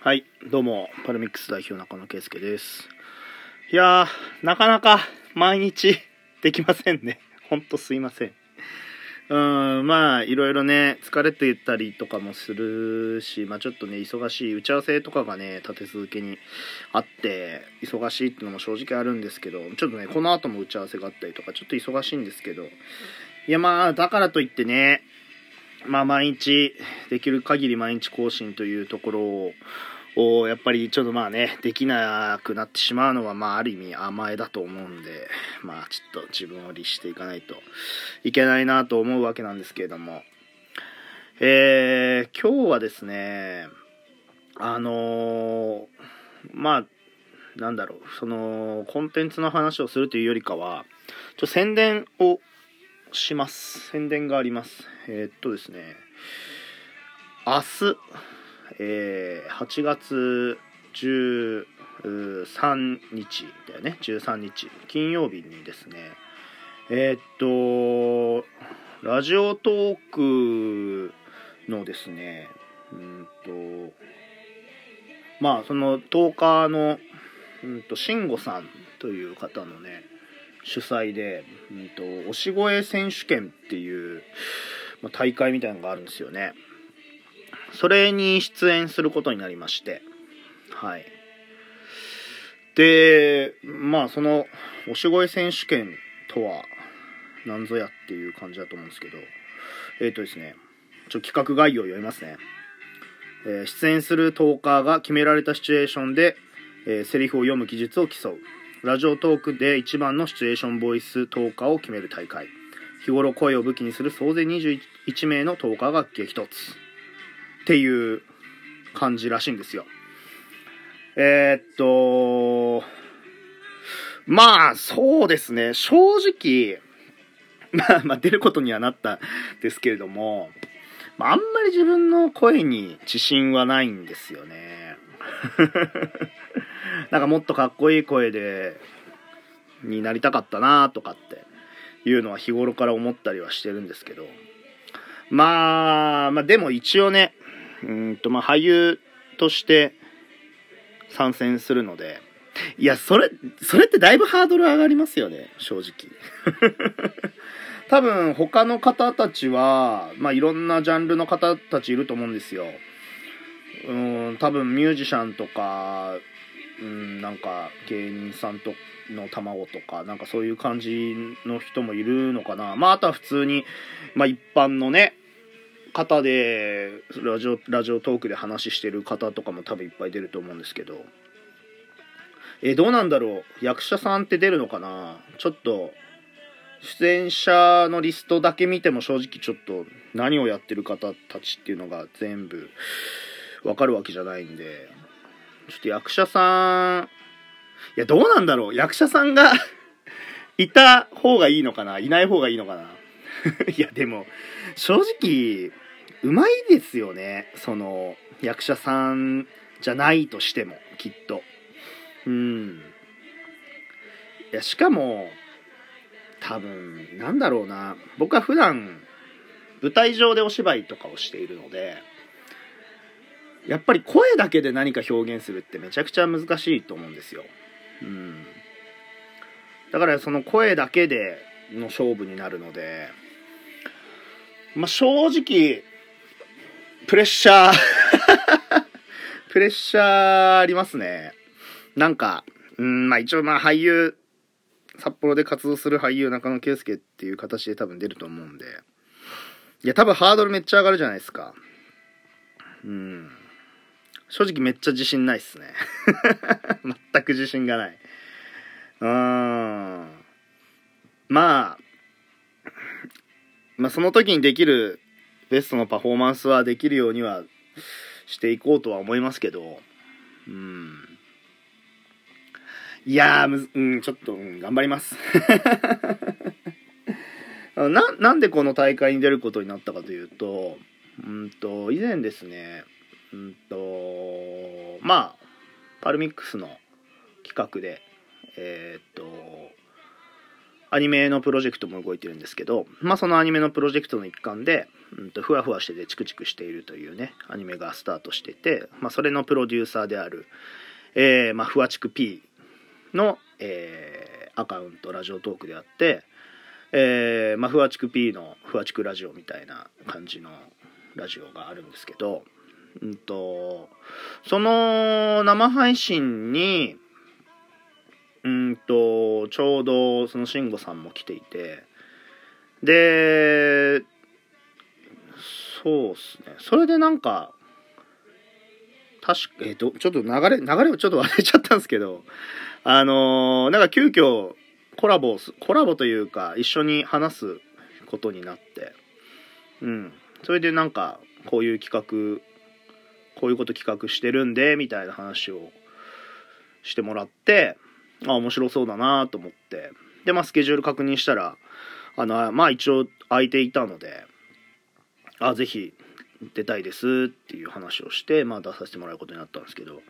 はい、どうも、パルミックス代表中野圭介です。いやー、なかなか毎日 できませんね。ほんとすいません。うーん、まあ、いろいろね、疲れてたりとかもするし、まあちょっとね、忙しい、打ち合わせとかがね、立て続けにあって、忙しいっていうのも正直あるんですけど、ちょっとね、この後も打ち合わせがあったりとか、ちょっと忙しいんですけど、いやまあ、だからといってね、まあ毎日、できる限り毎日更新というところを、やっぱりちょっとまあねできなくなってしまうのはまあある意味甘えだと思うんでまあちょっと自分を律していかないといけないなと思うわけなんですけれども。えー、今日はですねあのーまあなんだろうそのコンテンツの話をするというよりかはちょ宣伝をします。宣伝があります。えーっとですね。明日えー8月13日だよね。13日。金曜日にですね。えーっとラジオトークのですねうんとまあその10日のうんと慎吾さんという方のね主催で、うんと、推し声選手権っていう、まあ、大会みたいなのがあるんですよね。それに出演することになりまして、はい。で、まあ、その、推し声選手権とは、何ぞやっていう感じだと思うんですけど、えっ、とですね、ちょ、企画概要を読みますね。えー出演するトーカーが決められたシチュエーションで、えーセリフを読む技術を競う。ラジオトークで一番のシチュエーションボイストーカーを決める大会。日頃声を武器にする総勢21名のトーカーが激突。っていう感じらしいんですよ。えーっと、まあ、そうですね、正直、まあ、まあ、出ることにはなったですけれども、あんまり自分の声に自信はないんですよね。なんかもっとかっこいい声で、になりたかったなとかっていうのは日頃から思ったりはしてるんですけど、まあ、まあでも一応ね、うんとまあ俳優として参戦するので。いやそれそれってだいぶハードル上がりますよね正直。多分他の方たちはまあいろんなジャンルの方たちいると思うんですよ。うん多分ミュージシャンとかうんなんか芸人さんとの卵とかなんかそういう感じの人もいるのかな。まああとは普通にまあ一般のね方でラジオラジオトークで話してる方とかも多分いっぱい出ると思うんですけど。えどうなんだろう？役者さんって出るのかな？ちょっと出演者のリストだけ見ても正直ちょっと何をやってる方たちっていうのが全部わかるわけじゃないんでちょっと役者さんいやどうなんだろう。役者さんが いた方がいいのかな？いない方がいいのかな？いやでも正直うまいですよね。その役者さんじゃないとしてもきっと。うん。いやしかも多分なんだろうな。僕は普段舞台上でお芝居とかをしているのでやっぱり声だけで何か表現するってめちゃくちゃ難しいと思うんですよ。うん。だからその声だけでの勝負になるのでまあ、正直、プレッシャー、プレッシャーありますね。なんか、うん、まあ一応まあ俳優、札幌で活動する俳優中野圭介っていう形で多分出ると思うんで、いや多分ハードルめっちゃ上がるじゃないですか。うん。正直めっちゃ自信ないっすね。全く自信がない。うーん。まあ、まあ、その時にできるベストのパフォーマンスはできるようにはしていこうとは思いますけど、うん。いやーむず、うん、ちょっと、うん、頑張ります。な、なんでこの大会に出ることになったかというと、うんと、以前ですね、うんと、まあ、パルミックスの企画で、えーっと、アニメのプロジェクトも動いてるんですけど、まあ、そのアニメのプロジェクトの一環で、うんと、ふわふわしててチクチクしているというね、アニメがスタートしてて、まあ、それのプロデューサーである、えー、まあ、ふわちく P の、えー、アカウント、ラジオトークであって、えー、まあ、ふわちく P のふわちくラジオみたいな感じのラジオがあるんですけど、うんと、その生配信に、うんと、ちょうどその慎吾さんも来ていて、で、そうっすね。それでなんか、確か、えっ、ー、と、ちょっと流れ、流れをちょっと忘れちゃったんですけど、あのー、なんか急遽コラボ、コラボというか、一緒に話すことになって、うん。それでなんか、こういう企画、こういうこと企画してるんで、みたいな話をしてもらって、あ、面白そうだなと思って、で、まあ、スケジュール確認したら、あの、まあ、一応空いていたので、あ、ぜひ出たいですっていう話をして、まあ、出させてもらうことになったんですけど、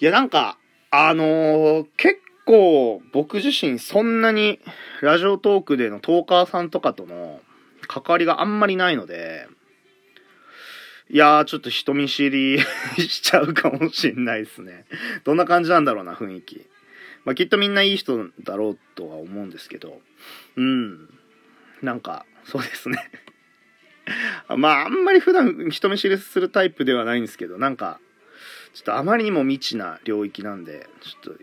いや、なんか、あのー、結構僕自身そんなにラジオトークでのトーカーさんとかとの関わりがあんまりないので、いやー、ちょっと人見知り しちゃうかもしんないですね。どんな感じなんだろうな、雰囲気。まあ、きっとみんないい人だろうとは思うんですけど、うん。なんか、そうですね まあ、あんまり普段人見知りするタイプではないんですけど、なんか、ちょっとあまりにも未知な領域なんで、ちょっと、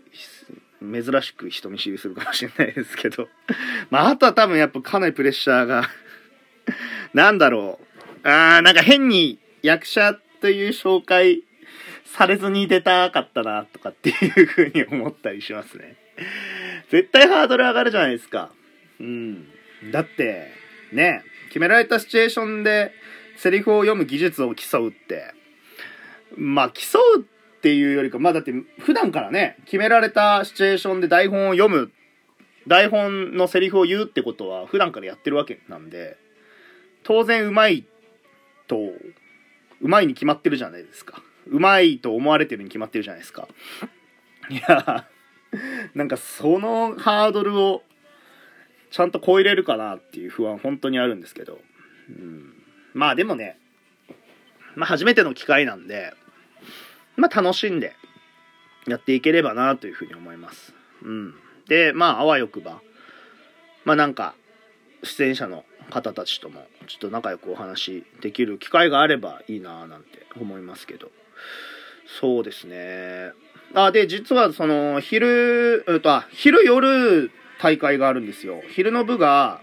珍しく人見知りするかもしれないですけど。まあ、あとは多分やっぱかなりプレッシャーが なんだろう。あー、なんか変に役者という紹介されずに出たかったなとかっていう風に思ったりしますね。絶対ハードル上がるじゃないですか。うん。だって、ね、決められたシチュエーションでセリフを読む技術を競うって、まあ競うっていうよりか、まあだって普段からね、決められたシチュエーションで台本を読む、台本のセリフを言うってことは普段からやってるわけなんで、当然うまいと、うまいに決まってるじゃないですか。うまいと思われてるに決まってるじゃないですか。いや、なんかそのハードルをちゃんと超えれるかなっていう不安本当にあるんですけど。うん、まあでもね、まあ初めての機会なんで、まあ楽しんでやっていければなというふうに思います。うん。で、まああわよくば、まあなんか、出演者の方たちともちょっと仲良くお話できる機会があればいいななんて思いますけど。そうですね。あ、で、実はその、昼、うんと、あ昼夜大会があるんですよ。昼の部が、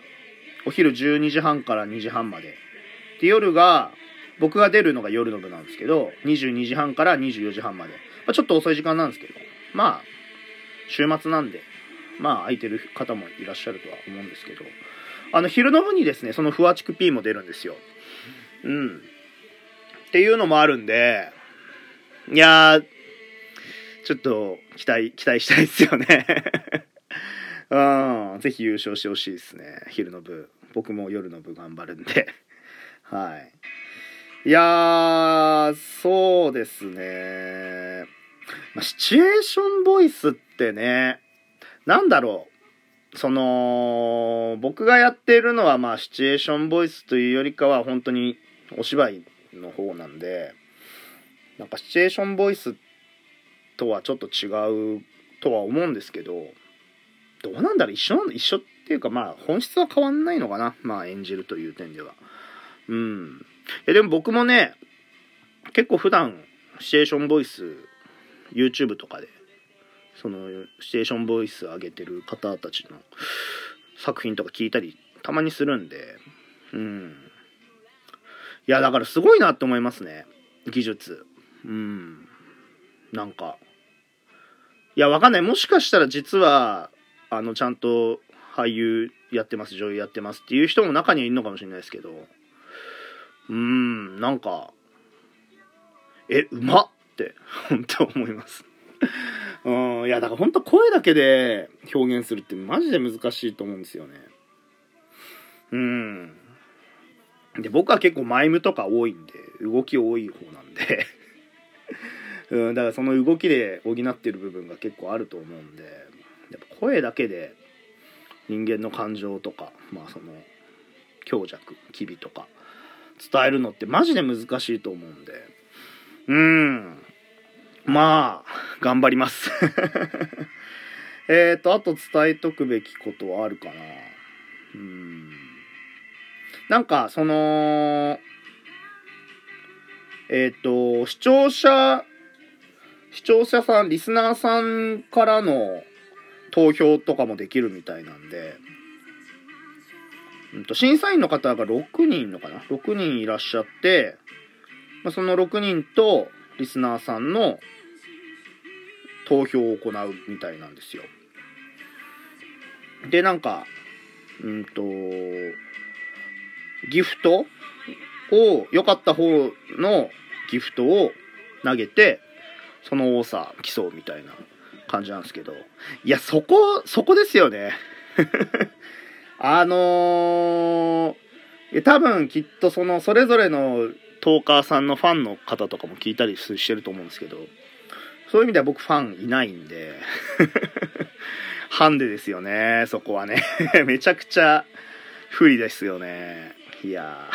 お昼12時半から2時半まで。で、夜が、僕が出るのが夜の部なんですけど、22時半から24時半まで。まあ、ちょっと遅い時間なんですけど、まあ、週末なんで、まあ、空いてる方もいらっしゃるとは思うんですけど、あの、昼の部にですね、そのふわちく P も出るんですよ。うん。っていうのもあるんで、いやー、ちょっと期待、期待したいですよねうん、ぜひ優勝してほしいですね。昼の部。僕も夜の部頑張るんで はい。いやー、そうですね。まあ、シチュエーションボイスってね、なんだろう。その、僕がやっているのは、まあ、シチュエーションボイスというよりかは、本当にお芝居の方なんで、なんかシチュエーションボイスとはちょっと違うとは思うんですけどどうなんだろう一緒なの一緒っていうかまあ本質は変わんないのかなまあ演じるという点では。うん。えでも僕もね結構普段シチュエーションボイス YouTube とかでそのシチュエーションボイス上げてる方たちの作品とか聞いたりたまにするんでうん。いやだからすごいなって思いますね技術。うん。なんか。いやわかんない。もしかしたら実はあのちゃんと俳優やってます女優やってますっていう人も中にはいるのかもしれないですけど。うんなんかえうまっって本当思います。うんいやだから本当声だけで表現するってマジで難しいと思うんですよね。うん。で僕は結構マイムとか多いんで動き多い方なんで。うん、だからその動きで補ってる部分が結構あると思うんで。やっぱ声だけで人間の感情とかまあその強弱機微とか伝えるのってマジで難しいと思うんで。うん。まあ、頑張ります。えっと、あと伝えとくべきことはあるかな。うん。なんか、その、えっ、と、視聴者、視聴者さん、リスナーさんからの投票とかもできるみたいなんで、うんと、審査員の方が6人のかな ?6 人いらっしゃって、まあ、その6人とリスナーさんの投票を行うみたいなんですよ。で、なんか、うんと、ギフトを、良かった方のギフトを投げて、その多さ競うみたいな感じなんですけど。いや、そこ、そこですよね。あのー、多分きっとその、それぞれのトーカーさんのファンの方とかも聞いたりしてると思うんですけど、そういう意味では僕ファンいないんで ハンデですよね、そこはね めちゃくちゃ不利ですよね。いや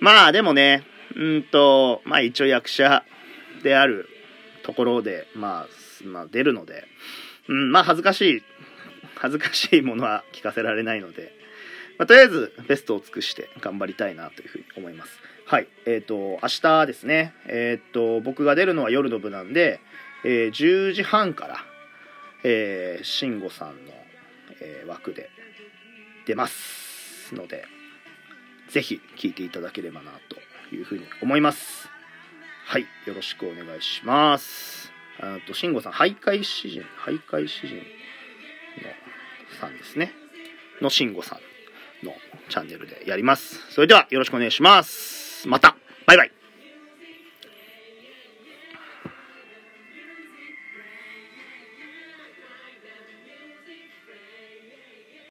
まあでもね、うんと、まあ一応役者であるところで、まあ、まあ出るので、うん、まあ恥ずかしい、恥ずかしいものは聞かせられないので、まあ、とりあえずベストを尽くして頑張りたいなというふうに思います。はい。えっ、ー、と、明日ですね、えっ、ー、と、僕が出るのは夜の部なんで、えー、10時半から、えー、慎吾さんの、えー、枠で出ますので、ぜひ聴いていただければなというふうに思います。はい。よろしくお願いします。あと、慎吾さん、徘徊詩人、徘徊詩人のさんですね。の慎吾さんのチャンネルでやります。それではよろしくお願いします。また